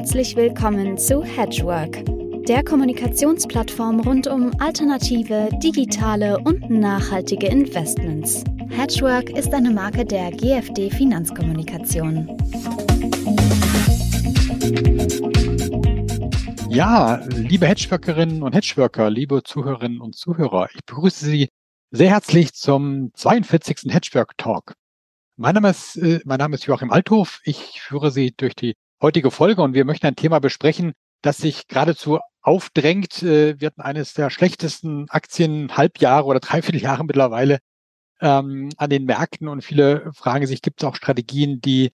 Herzlich willkommen zu Hedgework, der Kommunikationsplattform rund um alternative, digitale und nachhaltige Investments. Hedgework ist eine Marke der GFD Finanzkommunikation. Ja, liebe Hedgeworkerinnen und Hedgeworker, liebe Zuhörerinnen und Zuhörer, ich begrüße Sie sehr herzlich zum 42. Hedgework Talk. Mein Name ist, äh, mein Name ist Joachim Althof. Ich führe Sie durch die heutige Folge und wir möchten ein Thema besprechen, das sich geradezu aufdrängt. Äh, wir hatten eines der schlechtesten Aktien Halbjahre oder Dreivierteljahre mittlerweile ähm, an den Märkten und viele fragen sich, gibt es auch Strategien, die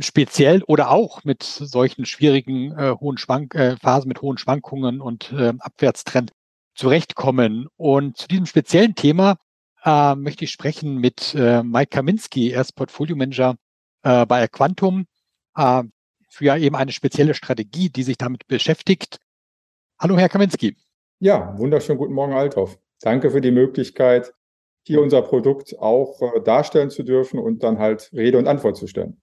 speziell oder auch mit solchen schwierigen äh, hohen Schwank äh, Phasen mit hohen Schwankungen und äh, Abwärtstrend zurechtkommen. Und zu diesem speziellen Thema äh, möchte ich sprechen mit äh, Mike Kaminski. Er ist Portfolio Manager äh, bei Quantum äh, für eben eine spezielle Strategie, die sich damit beschäftigt. Hallo, Herr Kaminski. Ja, wunderschönen guten Morgen, Althoff. Danke für die Möglichkeit, hier unser Produkt auch äh, darstellen zu dürfen und dann halt Rede und Antwort zu stellen.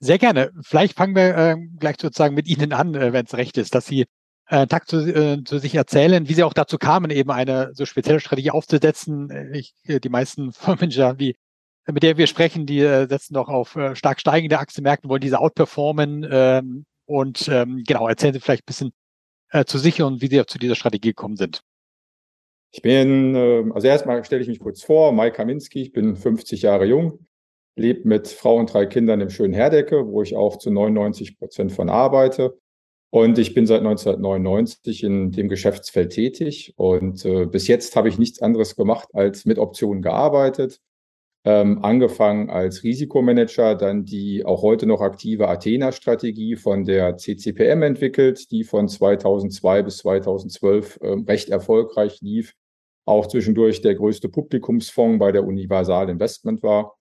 Sehr gerne. Vielleicht fangen wir äh, gleich sozusagen mit Ihnen an, äh, wenn es recht ist, dass Sie äh, Tag zu, äh, zu sich erzählen, wie Sie auch dazu kamen, eben eine so spezielle Strategie aufzusetzen. Ich, die meisten Fondsmanager, die mit der wir sprechen, die äh, setzen doch auf äh, stark steigende Aktienmärkte, wollen diese outperformen. Ähm, und ähm, genau, erzählen Sie vielleicht ein bisschen äh, zu sich und wie Sie zu dieser Strategie gekommen sind. Ich bin, äh, also erstmal stelle ich mich kurz vor, Mike Kaminski, ich bin 50 Jahre jung, lebe mit Frau und drei Kindern im schönen Herdecke, wo ich auch zu 99 Prozent von arbeite. Und ich bin seit 1999 in dem Geschäftsfeld tätig. Und äh, bis jetzt habe ich nichts anderes gemacht, als mit Optionen gearbeitet. Ähm, angefangen als Risikomanager, dann die auch heute noch aktive Athena-Strategie von der CCPM entwickelt, die von 2002 bis 2012 äh, recht erfolgreich lief. Auch zwischendurch der größte Publikumsfonds bei der Universal Investment war.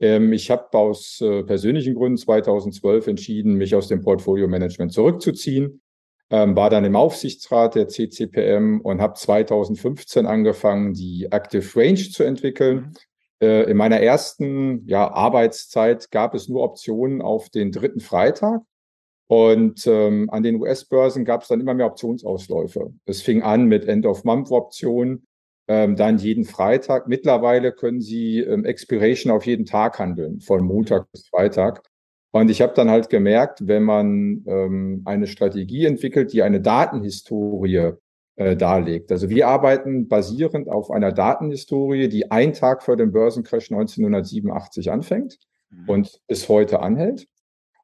Ähm, ich habe aus äh, persönlichen Gründen 2012 entschieden, mich aus dem Portfolio-Management zurückzuziehen. Ähm, war dann im Aufsichtsrat der CCPM und habe 2015 angefangen, die Active Range zu entwickeln. Mhm. Äh, in meiner ersten ja, Arbeitszeit gab es nur Optionen auf den dritten Freitag. Und ähm, an den US-Börsen gab es dann immer mehr Optionsausläufe. Es fing an mit End-of-Month-Optionen, ähm, dann jeden Freitag. Mittlerweile können Sie ähm, Expiration auf jeden Tag handeln, von Montag bis Freitag. Und ich habe dann halt gemerkt, wenn man ähm, eine Strategie entwickelt, die eine Datenhistorie äh, darlegt. Also wir arbeiten basierend auf einer Datenhistorie, die ein Tag vor dem Börsencrash 1987 anfängt mhm. und bis heute anhält.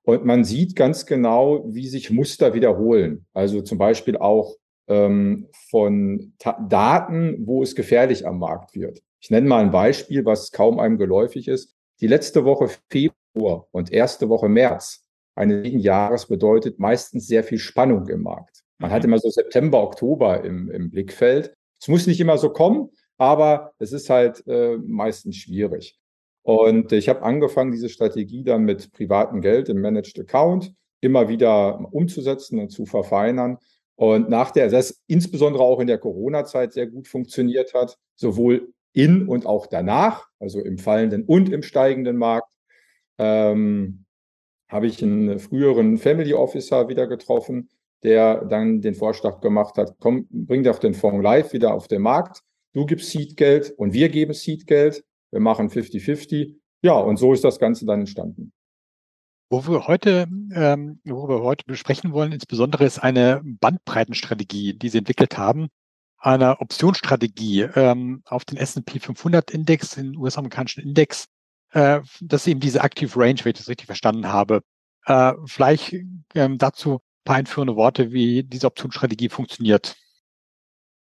Und man sieht ganz genau, wie sich Muster wiederholen. Also zum Beispiel auch ähm, von Ta Daten, wo es gefährlich am Markt wird. Ich nenne mal ein Beispiel, was kaum einem geläufig ist. Die letzte Woche Februar und erste Woche März eines Jahres bedeutet meistens sehr viel Spannung im Markt. Man hat mhm. immer so September, Oktober im, im Blickfeld. Es muss nicht immer so kommen, aber es ist halt äh, meistens schwierig. Und ich habe angefangen, diese Strategie dann mit privatem Geld im Managed Account immer wieder umzusetzen und zu verfeinern. Und nach der, das insbesondere auch in der Corona-Zeit sehr gut funktioniert hat, sowohl in und auch danach, also im fallenden und im steigenden Markt, ähm, habe ich einen früheren Family Officer wieder getroffen, der dann den Vorschlag gemacht hat, komm, bring doch den Fonds live wieder auf den Markt. Du gibst Seedgeld und wir geben Seedgeld. Wir machen 50-50. Ja, und so ist das Ganze dann entstanden. Wo wir heute, ähm, wo wir heute besprechen wollen, insbesondere ist eine Bandbreitenstrategie, die Sie entwickelt haben, eine Optionsstrategie ähm, auf den S&P 500 Index, den US-amerikanischen Index. Äh, das ist eben diese Active Range, wenn ich das richtig verstanden habe. Äh, vielleicht ähm, dazu paar einführende Worte, wie diese Optionsstrategie funktioniert.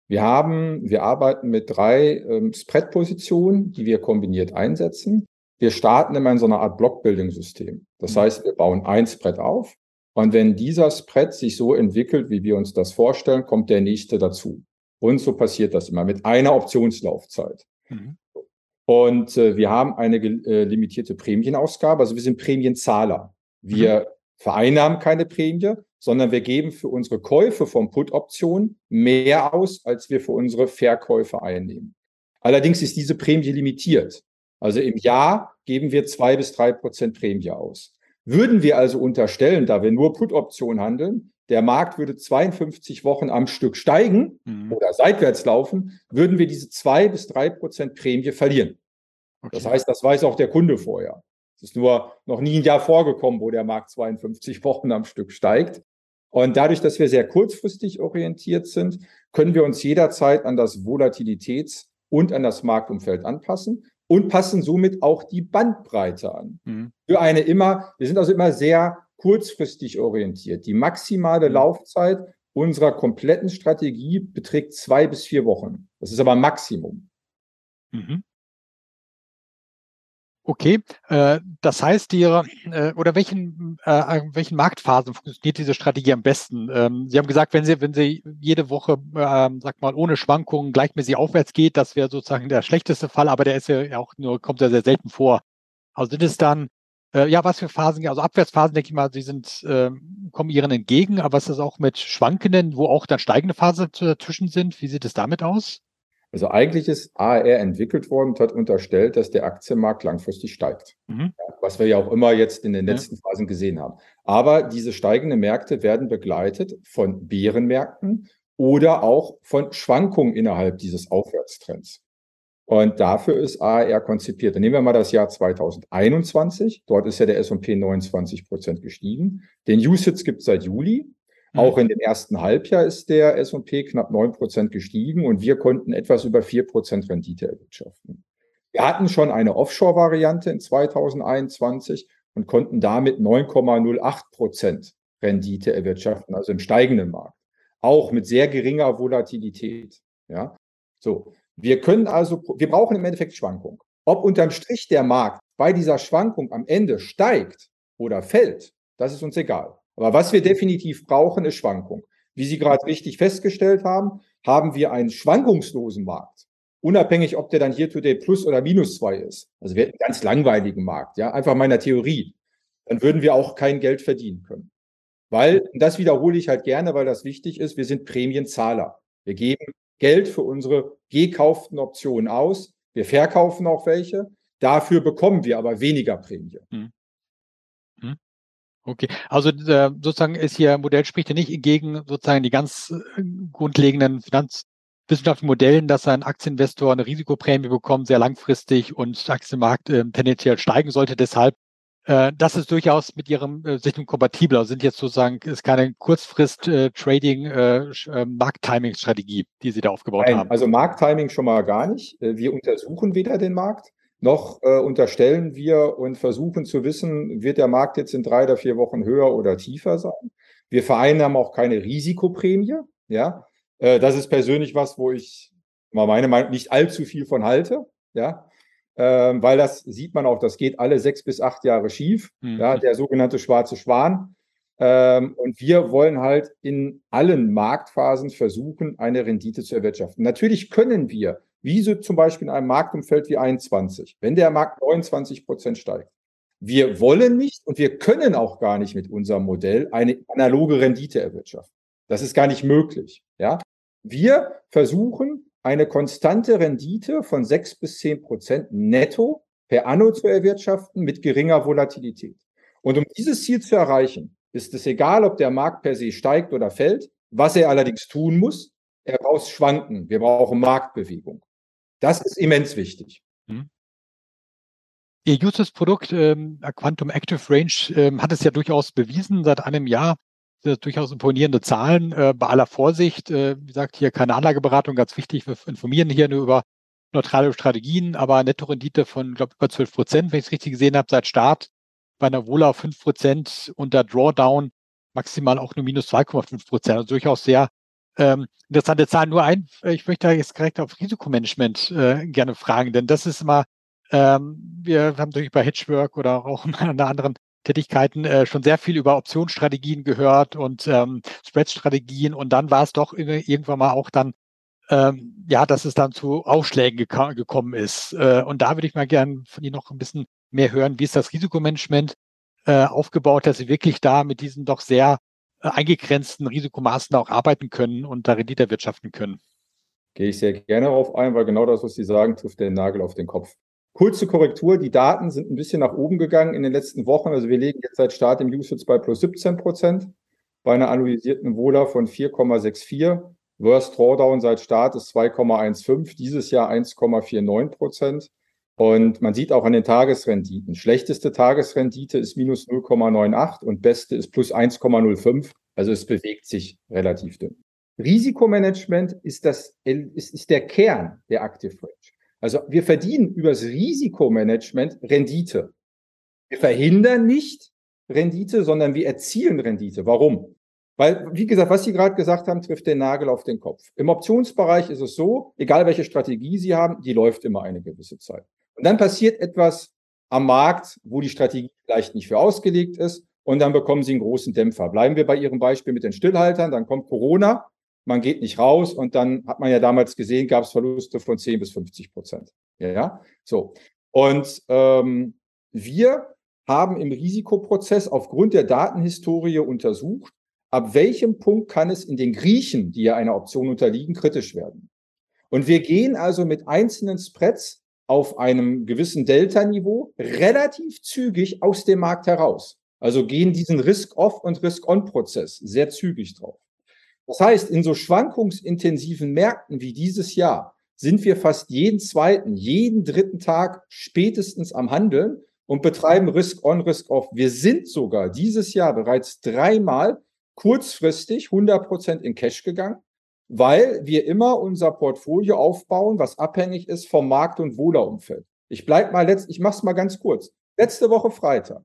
Wir haben, wir arbeiten mit drei ähm, Spread-Positionen, die wir kombiniert einsetzen. Wir starten immer in so einer Art Block-Building-System. Das mhm. heißt, wir bauen ein Spread auf und wenn dieser Spread sich so entwickelt, wie wir uns das vorstellen, kommt der nächste dazu. Und so passiert das immer mit einer Optionslaufzeit. Mhm. Und äh, wir haben eine äh, limitierte Prämienausgabe, also wir sind Prämienzahler. Wir mhm. Vereinnahmen keine Prämie, sondern wir geben für unsere Käufe von Put-Optionen mehr aus, als wir für unsere Verkäufe einnehmen. Allerdings ist diese Prämie limitiert. Also im Jahr geben wir zwei bis drei Prozent Prämie aus. Würden wir also unterstellen, da wir nur Put-Optionen handeln, der Markt würde 52 Wochen am Stück steigen mhm. oder seitwärts laufen, würden wir diese zwei bis drei Prozent Prämie verlieren. Okay. Das heißt, das weiß auch der Kunde vorher. Es ist nur noch nie ein Jahr vorgekommen, wo der Markt 52 Wochen am Stück steigt. Und dadurch, dass wir sehr kurzfristig orientiert sind, können wir uns jederzeit an das Volatilitäts- und an das Marktumfeld anpassen und passen somit auch die Bandbreite an. Mhm. Für eine immer, wir sind also immer sehr kurzfristig orientiert. Die maximale mhm. Laufzeit unserer kompletten Strategie beträgt zwei bis vier Wochen. Das ist aber Maximum. Mhm. Okay, äh, das heißt, die, äh, oder welchen, äh, welchen Marktphasen funktioniert diese Strategie am besten? Ähm, Sie haben gesagt, wenn Sie, wenn Sie jede Woche, ähm, sag mal, ohne Schwankungen gleichmäßig aufwärts geht, das wäre sozusagen der schlechteste Fall, aber der ist ja auch nur, kommt ja sehr selten vor. Also sind es dann, ja, was für Phasen, also Abwärtsphasen, denke ich mal, Sie sind, äh, kommen Ihren entgegen, aber was ist auch mit Schwankenden, wo auch dann steigende Phasen dazwischen sind? Wie sieht es damit aus? Also eigentlich ist AR entwickelt worden und hat unterstellt, dass der Aktienmarkt langfristig steigt. Mhm. Was wir ja auch immer jetzt in den letzten ja. Phasen gesehen haben. Aber diese steigenden Märkte werden begleitet von Bärenmärkten oder auch von Schwankungen innerhalb dieses Aufwärtstrends. Und dafür ist AR konzipiert. Dann nehmen wir mal das Jahr 2021. Dort ist ja der S&P 29 Prozent gestiegen. Den USITS gibt es seit Juli. Auch mhm. in dem ersten Halbjahr ist der S&P knapp neun Prozent gestiegen und wir konnten etwas über vier Prozent Rendite erwirtschaften. Wir hatten schon eine Offshore-Variante in 2021 und konnten damit 9,08 Prozent Rendite erwirtschaften, also im steigenden Markt. Auch mit sehr geringer Volatilität. Ja, so. Wir können also, wir brauchen im Endeffekt Schwankung. Ob unterm Strich der Markt bei dieser Schwankung am Ende steigt oder fällt, das ist uns egal. Aber was wir definitiv brauchen, ist Schwankung. Wie Sie gerade richtig festgestellt haben, haben wir einen schwankungslosen Markt. Unabhängig, ob der dann hier today plus oder minus zwei ist. Also wir hätten einen ganz langweiligen Markt, ja, einfach meiner Theorie. Dann würden wir auch kein Geld verdienen können. Weil, und das wiederhole ich halt gerne, weil das wichtig ist, wir sind Prämienzahler. Wir geben Geld für unsere gekauften Optionen aus. Wir verkaufen auch welche. Dafür bekommen wir aber weniger Prämie. Hm. Okay, also äh, sozusagen ist hier Modell spricht ja nicht gegen sozusagen die ganz äh, grundlegenden finanzwissenschaftlichen Modellen, dass ein Aktieninvestor eine Risikoprämie bekommt, sehr langfristig und der Aktienmarkt äh, tendenziell steigen sollte. Deshalb, äh, das ist durchaus mit ihrem äh, Sichtung kompatibel. Also sind jetzt sozusagen ist keine Kurzfrist-Trading, äh, äh, Markttiming-Strategie, die Sie da aufgebaut Nein, haben. Also Markttiming schon mal gar nicht. Wir untersuchen weder den Markt noch äh, unterstellen wir und versuchen zu wissen, wird der Markt jetzt in drei oder vier Wochen höher oder tiefer sein. Wir vereinnahmen auch keine Risikoprämie. Ja, äh, das ist persönlich was, wo ich mal meine Meinung nicht allzu viel von halte. Ja, ähm, weil das sieht man auch, das geht alle sechs bis acht Jahre schief. Mhm. Ja, der sogenannte schwarze Schwan. Ähm, und wir wollen halt in allen Marktphasen versuchen, eine Rendite zu erwirtschaften. Natürlich können wir wie so zum Beispiel in einem Marktumfeld wie 21, wenn der Markt 29 Prozent steigt. Wir wollen nicht und wir können auch gar nicht mit unserem Modell eine analoge Rendite erwirtschaften. Das ist gar nicht möglich. Ja, wir versuchen eine konstante Rendite von sechs bis zehn Prozent netto per Anno zu erwirtschaften mit geringer Volatilität. Und um dieses Ziel zu erreichen, ist es egal, ob der Markt per se steigt oder fällt. Was er allerdings tun muss, er braucht Schwanken. Wir brauchen Marktbewegung. Das ist immens wichtig. Mhm. Ihr Users-Produkt ähm, Quantum Active Range ähm, hat es ja durchaus bewiesen seit einem Jahr. Durchaus imponierende Zahlen äh, bei aller Vorsicht. Äh, wie gesagt, hier keine Anlageberatung, ganz wichtig. Wir informieren hier nur über neutrale Strategien, aber Nettorendite von, glaube über 12 Prozent, wenn ich es richtig gesehen habe, seit Start bei einer Wohler 5 Prozent unter Drawdown maximal auch nur minus 2,5 Prozent. Also durchaus sehr ähm, interessante Zahlen. Nur ein, äh, ich möchte jetzt direkt auf Risikomanagement äh, gerne fragen, denn das ist immer, ähm, wir haben natürlich bei Hedgework oder auch in anderen Tätigkeiten äh, schon sehr viel über Optionsstrategien gehört und ähm, Spread-Strategien und dann war es doch irgendwann mal auch dann, ähm, ja, dass es dann zu Ausschlägen gek gekommen ist. Äh, und da würde ich mal gerne von Ihnen noch ein bisschen mehr hören, wie ist das Risikomanagement äh, aufgebaut, dass Sie wirklich da mit diesen doch sehr eingegrenzten Risikomaßen auch arbeiten können und da Rendite erwirtschaften können. Gehe ich sehr gerne darauf ein, weil genau das, was Sie sagen, trifft den Nagel auf den Kopf. Kurze Korrektur, die Daten sind ein bisschen nach oben gegangen in den letzten Wochen. Also wir liegen jetzt seit Start im Usage bei plus 17 Prozent, bei einer analysierten Vola von 4,64. Worst Drawdown seit Start ist 2,15, dieses Jahr 1,49 Prozent. Und man sieht auch an den Tagesrenditen. Schlechteste Tagesrendite ist minus 0,98 und beste ist plus 1,05. Also es bewegt sich relativ dünn. Risikomanagement ist, das, ist, ist der Kern der Active Range. Also wir verdienen übers Risikomanagement Rendite. Wir verhindern nicht Rendite, sondern wir erzielen Rendite. Warum? Weil, wie gesagt, was Sie gerade gesagt haben, trifft den Nagel auf den Kopf. Im Optionsbereich ist es so, egal welche Strategie Sie haben, die läuft immer eine gewisse Zeit. Und dann passiert etwas am Markt, wo die Strategie vielleicht nicht für ausgelegt ist, und dann bekommen Sie einen großen Dämpfer. Bleiben wir bei Ihrem Beispiel mit den Stillhaltern, dann kommt Corona, man geht nicht raus und dann hat man ja damals gesehen, gab es Verluste von 10 bis 50 Prozent. Ja, so. Und ähm, wir haben im Risikoprozess aufgrund der Datenhistorie untersucht, ab welchem Punkt kann es in den Griechen, die ja einer Option unterliegen, kritisch werden. Und wir gehen also mit einzelnen Spreads auf einem gewissen Delta-Niveau relativ zügig aus dem Markt heraus. Also gehen diesen Risk-Off- und Risk-On-Prozess sehr zügig drauf. Das heißt, in so schwankungsintensiven Märkten wie dieses Jahr sind wir fast jeden zweiten, jeden dritten Tag spätestens am Handeln und betreiben Risk on, Risk off. Wir sind sogar dieses Jahr bereits dreimal kurzfristig 100 Prozent in Cash gegangen, weil wir immer unser Portfolio aufbauen, was abhängig ist vom Markt- und Wohlerumfeld. Ich bleib mal letzt, ich mach's mal ganz kurz. Letzte Woche Freitag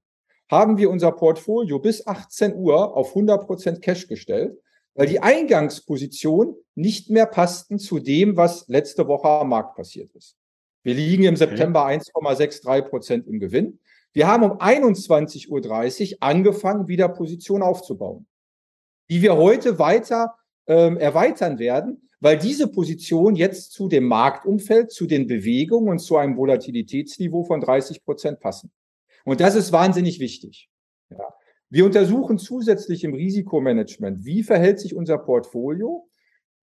haben wir unser Portfolio bis 18 Uhr auf 100 Prozent Cash gestellt weil die Eingangsposition nicht mehr passten zu dem, was letzte Woche am Markt passiert ist. Wir liegen im September 1,63 Prozent im Gewinn. Wir haben um 21.30 Uhr angefangen, wieder Position aufzubauen, die wir heute weiter ähm, erweitern werden, weil diese Position jetzt zu dem Marktumfeld, zu den Bewegungen und zu einem Volatilitätsniveau von 30 Prozent passen. Und das ist wahnsinnig wichtig. Ja. Wir untersuchen zusätzlich im Risikomanagement, wie verhält sich unser Portfolio,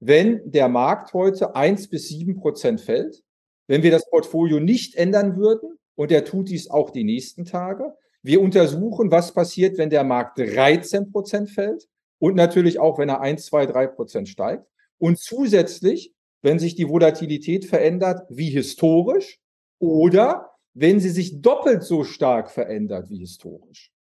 wenn der Markt heute eins bis sieben Prozent fällt, wenn wir das Portfolio nicht ändern würden, und er tut dies auch die nächsten Tage. Wir untersuchen, was passiert, wenn der Markt 13 Prozent fällt und natürlich auch, wenn er 1, 2, 3 Prozent steigt. Und zusätzlich, wenn sich die Volatilität verändert wie historisch oder wenn sie sich doppelt so stark verändert wie historisch.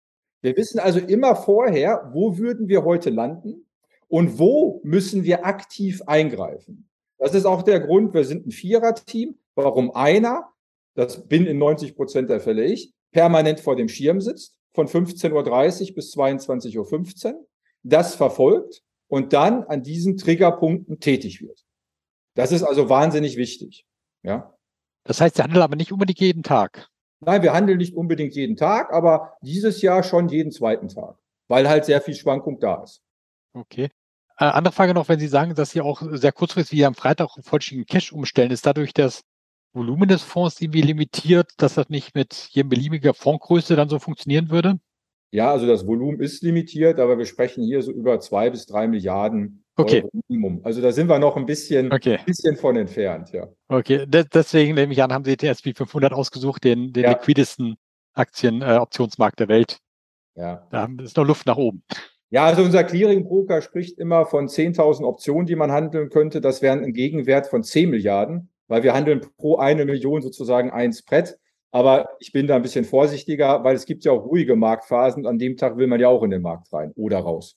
Wir wissen also immer vorher, wo würden wir heute landen und wo müssen wir aktiv eingreifen. Das ist auch der Grund, wir sind ein Vierer-Team, warum einer, das bin in 90 Prozent der Fälle ich, permanent vor dem Schirm sitzt, von 15.30 Uhr bis 22.15 Uhr, das verfolgt und dann an diesen Triggerpunkten tätig wird. Das ist also wahnsinnig wichtig. Ja. Das heißt, Sie handeln aber nicht unbedingt jeden Tag. Nein, wir handeln nicht unbedingt jeden Tag, aber dieses Jahr schon jeden zweiten Tag, weil halt sehr viel Schwankung da ist. Okay. Äh, andere Frage noch, wenn Sie sagen, dass Sie auch sehr kurzfristig wie am Freitag vollständigen Cash umstellen, ist dadurch das Volumen des Fonds irgendwie limitiert, dass das nicht mit jedem beliebiger Fondsgröße dann so funktionieren würde? Ja, also das Volumen ist limitiert, aber wir sprechen hier so über zwei bis drei Milliarden Okay. Minimum. Also da sind wir noch ein bisschen, okay. bisschen von entfernt, ja. Okay, De deswegen nehme ich an, haben Sie den SP 500 ausgesucht, den, den ja. liquidesten Aktienoptionsmarkt äh, der Welt. Ja. Da ist noch Luft nach oben. Ja, also unser Clearing-Broker spricht immer von 10.000 Optionen, die man handeln könnte. Das wären ein Gegenwert von 10 Milliarden, weil wir handeln pro eine Million sozusagen ein Spread. Aber ich bin da ein bisschen vorsichtiger, weil es gibt ja auch ruhige Marktphasen. An dem Tag will man ja auch in den Markt rein oder raus.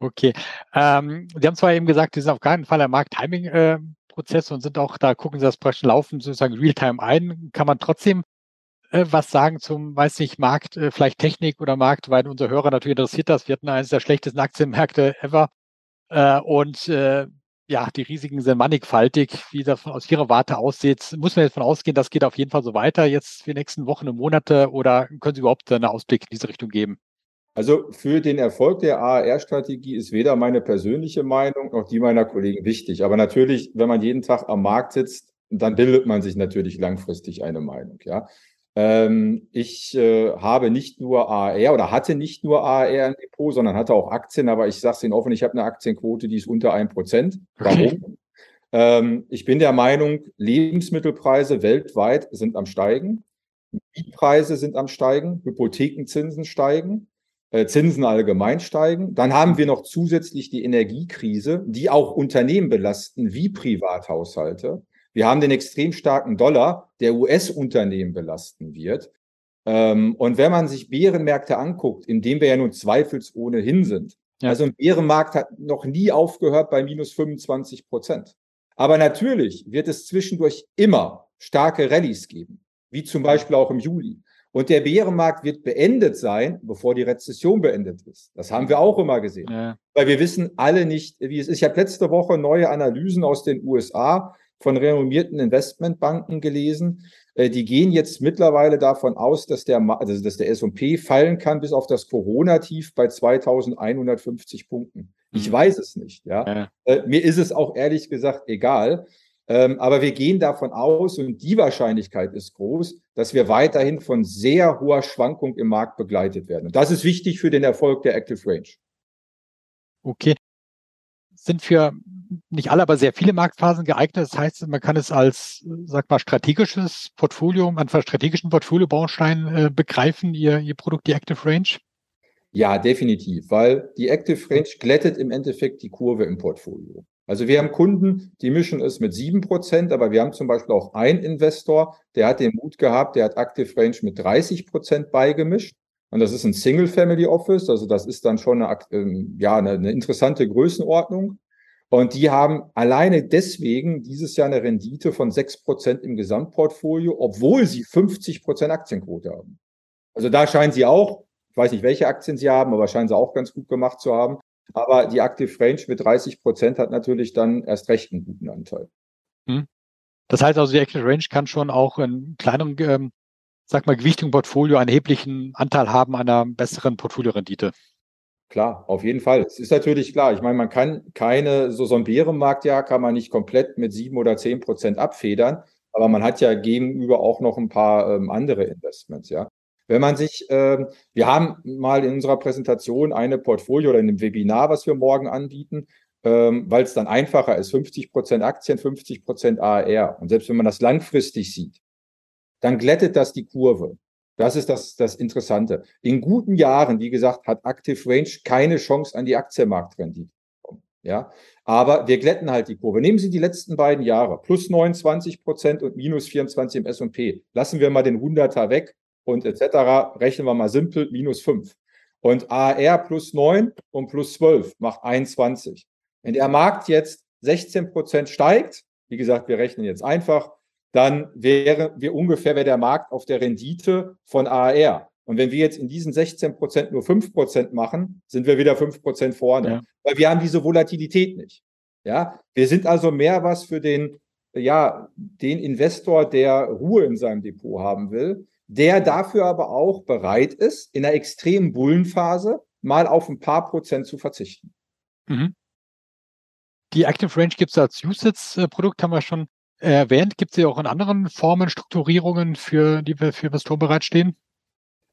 Okay. Ähm, Sie haben zwar eben gesagt, Sie sind auf keinen Fall ein Markt-Timing-Prozess äh, und sind auch, da gucken Sie das praktisch laufen, sozusagen Realtime ein. Kann man trotzdem äh, was sagen zum, weiß nicht, Markt, äh, vielleicht Technik oder Markt, weil unser Hörer natürlich interessiert das. Wir hatten eines der schlechtesten Aktienmärkte ever. Äh, und äh, ja, die Risiken sind mannigfaltig. Wie das aus Ihrer Warte aussieht, muss man jetzt von ausgehen, das geht auf jeden Fall so weiter jetzt für die nächsten Wochen und Monate oder können Sie überhaupt einen Ausblick in diese Richtung geben? Also für den Erfolg der AR-Strategie ist weder meine persönliche Meinung noch die meiner Kollegen wichtig. Aber natürlich, wenn man jeden Tag am Markt sitzt, dann bildet man sich natürlich langfristig eine Meinung. Ja, ähm, ich äh, habe nicht nur AR oder hatte nicht nur AR im Depot, sondern hatte auch Aktien. Aber ich sage es Ihnen offen, ich habe eine Aktienquote, die ist unter ein Prozent. Warum? Okay. Ähm, ich bin der Meinung, Lebensmittelpreise weltweit sind am Steigen. Mietpreise sind am Steigen, Hypothekenzinsen steigen, äh, Zinsen allgemein steigen. Dann haben wir noch zusätzlich die Energiekrise, die auch Unternehmen belasten, wie Privathaushalte. Wir haben den extrem starken Dollar, der US-Unternehmen belasten wird. Ähm, und wenn man sich Bärenmärkte anguckt, in denen wir ja nun zweifelsohne hin sind, ja. also ein Bärenmarkt hat noch nie aufgehört bei minus 25 Prozent. Aber natürlich wird es zwischendurch immer starke Rallyes geben, wie zum Beispiel auch im Juli. Und der Bärenmarkt wird beendet sein, bevor die Rezession beendet ist. Das haben wir auch immer gesehen. Ja. Weil wir wissen alle nicht, wie es ist. Ich habe letzte Woche neue Analysen aus den USA von renommierten Investmentbanken gelesen. Äh, die gehen jetzt mittlerweile davon aus, dass der, also dass der S&P fallen kann bis auf das Corona-Tief bei 2150 Punkten. Ich mhm. weiß es nicht. Ja. ja. Äh, mir ist es auch ehrlich gesagt egal. Ähm, aber wir gehen davon aus und die Wahrscheinlichkeit ist groß, dass wir weiterhin von sehr hoher Schwankung im Markt begleitet werden. Und das ist wichtig für den Erfolg der Active Range. Okay. Sind für nicht alle, aber sehr viele Marktphasen geeignet. Das heißt, man kann es als, sag mal, strategisches Portfolio, man strategischen Portfolio-Baustein äh, begreifen, ihr, ihr Produkt, die Active Range? Ja, definitiv, weil die Active Range glättet im Endeffekt die Kurve im Portfolio. Also wir haben Kunden, die mischen es mit sieben Prozent, aber wir haben zum Beispiel auch einen Investor, der hat den Mut gehabt, der hat Active Range mit 30 Prozent beigemischt. Und das ist ein Single Family Office, also das ist dann schon eine, ähm, ja, eine interessante Größenordnung. Und die haben alleine deswegen dieses Jahr eine Rendite von sechs Prozent im Gesamtportfolio, obwohl sie 50 Prozent Aktienquote haben. Also da scheinen sie auch, ich weiß nicht, welche Aktien sie haben, aber scheinen sie auch ganz gut gemacht zu haben. Aber die Active Range mit 30 Prozent hat natürlich dann erst recht einen guten Anteil. Hm. Das heißt also, die Active Range kann schon auch in kleineren, ähm, sag mal, gewichtigen Portfolio einen erheblichen Anteil haben einer besseren Portfoliorendite. Klar, auf jeden Fall. Es ist natürlich klar. Ich meine, man kann keine, so, so ein Bärenmarktjahr kann man nicht komplett mit sieben oder zehn Prozent abfedern, aber man hat ja gegenüber auch noch ein paar ähm, andere Investments, ja. Wenn man sich, äh, wir haben mal in unserer Präsentation eine Portfolio oder in einem Webinar, was wir morgen anbieten, ähm, weil es dann einfacher ist, 50 Prozent Aktien, 50 Prozent AR. Und selbst wenn man das langfristig sieht, dann glättet das die Kurve. Das ist das, das Interessante. In guten Jahren, wie gesagt, hat Active Range keine Chance an die Aktienmarktrendite. Ja, aber wir glätten halt die Kurve. Nehmen Sie die letzten beiden Jahre, plus 29 Prozent und minus 24 im S&P. Lassen wir mal den 100er weg und etc. Rechnen wir mal simpel, minus 5. Und AR plus 9 und plus 12 macht 21. Wenn der Markt jetzt 16 Prozent steigt, wie gesagt, wir rechnen jetzt einfach, dann wäre wir ungefähr wäre der Markt auf der Rendite von AR. Und wenn wir jetzt in diesen 16 Prozent nur 5 Prozent machen, sind wir wieder 5 Prozent vorne. Ja. Weil wir haben diese Volatilität nicht. Ja, wir sind also mehr was für den, ja, den Investor, der Ruhe in seinem Depot haben will der dafür aber auch bereit ist, in einer extremen Bullenphase mal auf ein paar Prozent zu verzichten. Mhm. Die Active Range gibt es als Usage-Produkt, haben wir schon erwähnt. Gibt es ja auch in anderen Formen Strukturierungen, für die für Investoren bereitstehen?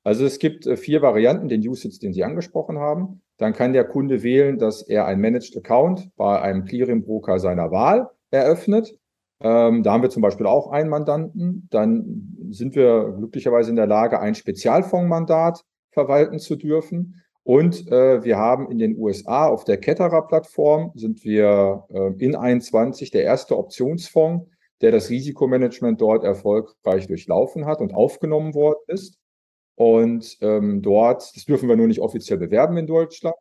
Also es gibt äh, vier Varianten, den Usage, den Sie angesprochen haben. Dann kann der Kunde wählen, dass er ein Managed Account bei einem Clearing-Broker seiner Wahl eröffnet. Ähm, da haben wir zum Beispiel auch einen Mandanten. Dann sind wir glücklicherweise in der Lage, ein Spezialfondsmandat verwalten zu dürfen. Und äh, wir haben in den USA auf der Ketterer-Plattform sind wir äh, in 21 der erste Optionsfonds, der das Risikomanagement dort erfolgreich durchlaufen hat und aufgenommen worden ist. Und ähm, dort, das dürfen wir nur nicht offiziell bewerben in Deutschland.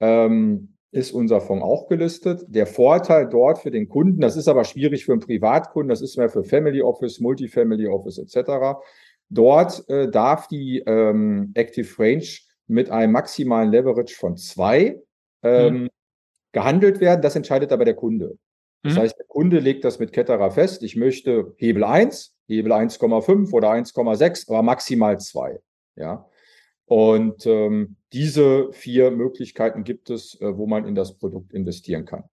Ähm, ist unser Fonds auch gelistet. Der Vorteil dort für den Kunden, das ist aber schwierig für einen Privatkunden, das ist mehr für Family Office, Multifamily Office etc. Dort äh, darf die ähm, Active Range mit einem maximalen Leverage von zwei ähm, mhm. gehandelt werden. Das entscheidet aber der Kunde. Das mhm. heißt, der Kunde legt das mit Ketterer fest. Ich möchte Hebel 1, Hebel 1,5 oder 1,6, aber maximal zwei. Ja. Und ähm, diese vier Möglichkeiten gibt es, äh, wo man in das Produkt investieren kann.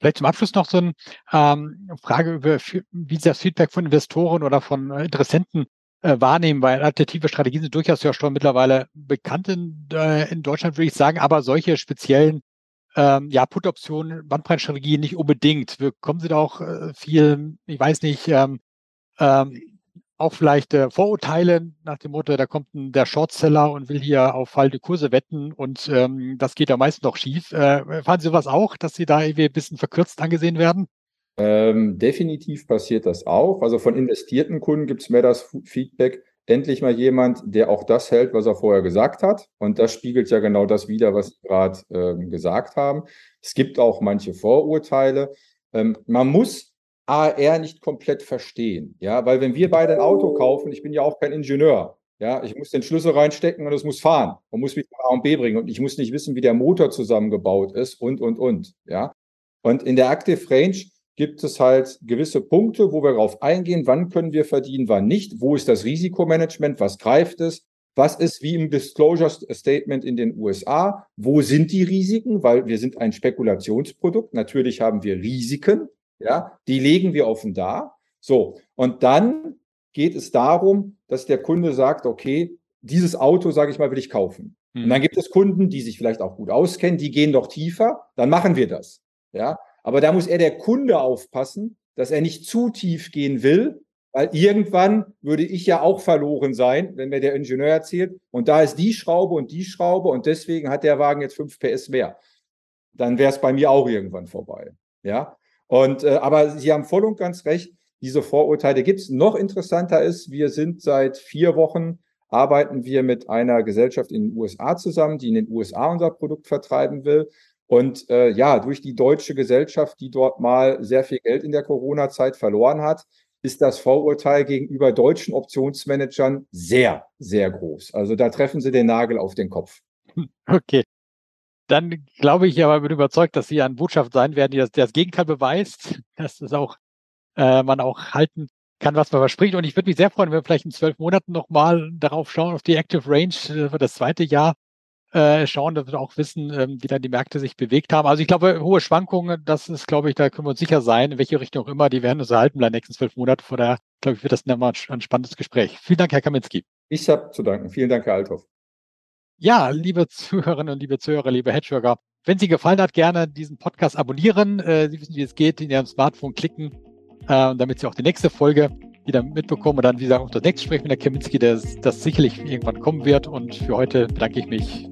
Vielleicht zum Abschluss noch so eine ähm, Frage über, wie Sie das Feedback von Investoren oder von äh, Interessenten äh, wahrnehmen, weil alternative Strategien sind durchaus ja schon mittlerweile bekannt in, äh, in Deutschland, würde ich sagen, aber solche speziellen ähm, ja, Put-Optionen, Bandbreitenstrategie nicht unbedingt. Kommen Sie da auch äh, viel, ich weiß nicht, ähm, ähm, auch vielleicht äh, Vorurteile nach dem Motto, da kommt ein, der Shortseller und will hier auf fallende Kurse wetten und ähm, das geht ja meistens noch schief. Äh, fahren Sie sowas auch, dass Sie da irgendwie ein bisschen verkürzt angesehen werden? Ähm, definitiv passiert das auch. Also von investierten Kunden gibt es mehr das Feedback, endlich mal jemand, der auch das hält, was er vorher gesagt hat. Und das spiegelt ja genau das wider, was Sie gerade ähm, gesagt haben. Es gibt auch manche Vorurteile. Ähm, man muss AR nicht komplett verstehen, ja, weil wenn wir beide ein Auto kaufen, ich bin ja auch kein Ingenieur, ja, ich muss den Schlüssel reinstecken und es muss fahren und muss mich von A und B bringen und ich muss nicht wissen, wie der Motor zusammengebaut ist und, und, und, ja. Und in der Active Range gibt es halt gewisse Punkte, wo wir darauf eingehen, wann können wir verdienen, wann nicht, wo ist das Risikomanagement, was greift es, was ist wie im Disclosure Statement in den USA, wo sind die Risiken, weil wir sind ein Spekulationsprodukt, natürlich haben wir Risiken, ja, die legen wir offen dar. So, und dann geht es darum, dass der Kunde sagt, okay, dieses Auto, sage ich mal, will ich kaufen. Und dann mhm. gibt es Kunden, die sich vielleicht auch gut auskennen, die gehen doch tiefer, dann machen wir das. Ja, aber da muss er der Kunde aufpassen, dass er nicht zu tief gehen will, weil irgendwann würde ich ja auch verloren sein, wenn mir der Ingenieur erzählt, und da ist die Schraube und die Schraube und deswegen hat der Wagen jetzt 5 PS mehr. Dann wäre es bei mir auch irgendwann vorbei. Ja. Und äh, aber Sie haben voll und ganz recht, diese Vorurteile gibt es. Noch interessanter ist, wir sind seit vier Wochen arbeiten wir mit einer Gesellschaft in den USA zusammen, die in den USA unser Produkt vertreiben will. Und äh, ja, durch die deutsche Gesellschaft, die dort mal sehr viel Geld in der Corona-Zeit verloren hat, ist das Vorurteil gegenüber deutschen Optionsmanagern sehr, sehr groß. Also da treffen Sie den Nagel auf den Kopf. Okay. Dann glaube ich aber, bin überzeugt, dass Sie eine Botschaft sein werden, die das, das Gegenteil beweist, dass es auch äh, man auch halten kann, was man verspricht. Und ich würde mich sehr freuen, wenn wir vielleicht in zwölf Monaten nochmal darauf schauen, auf die Active Range für das zweite Jahr äh, schauen, dass wir auch wissen, ähm, wie dann die Märkte sich bewegt haben. Also ich glaube, hohe Schwankungen, das ist, glaube ich, da können wir uns sicher sein, in welche Richtung auch immer, die werden uns erhalten in den nächsten zwölf Monaten. Von daher, glaube ich, wird das nochmal ein spannendes Gespräch. Vielen Dank, Herr Kaminski. Ich habe zu danken. Vielen Dank, Herr Althoff. Ja, liebe Zuhörerinnen und liebe Zuhörer, liebe Hedgeworker, wenn Sie gefallen hat, gerne diesen Podcast abonnieren. Äh, Sie wissen, wie es geht, in Ihrem Smartphone klicken, äh, damit Sie auch die nächste Folge wieder mitbekommen und dann, wie gesagt, auch das nächste Gespräch mit der Kaminski, das, das sicherlich irgendwann kommen wird. Und für heute bedanke ich mich.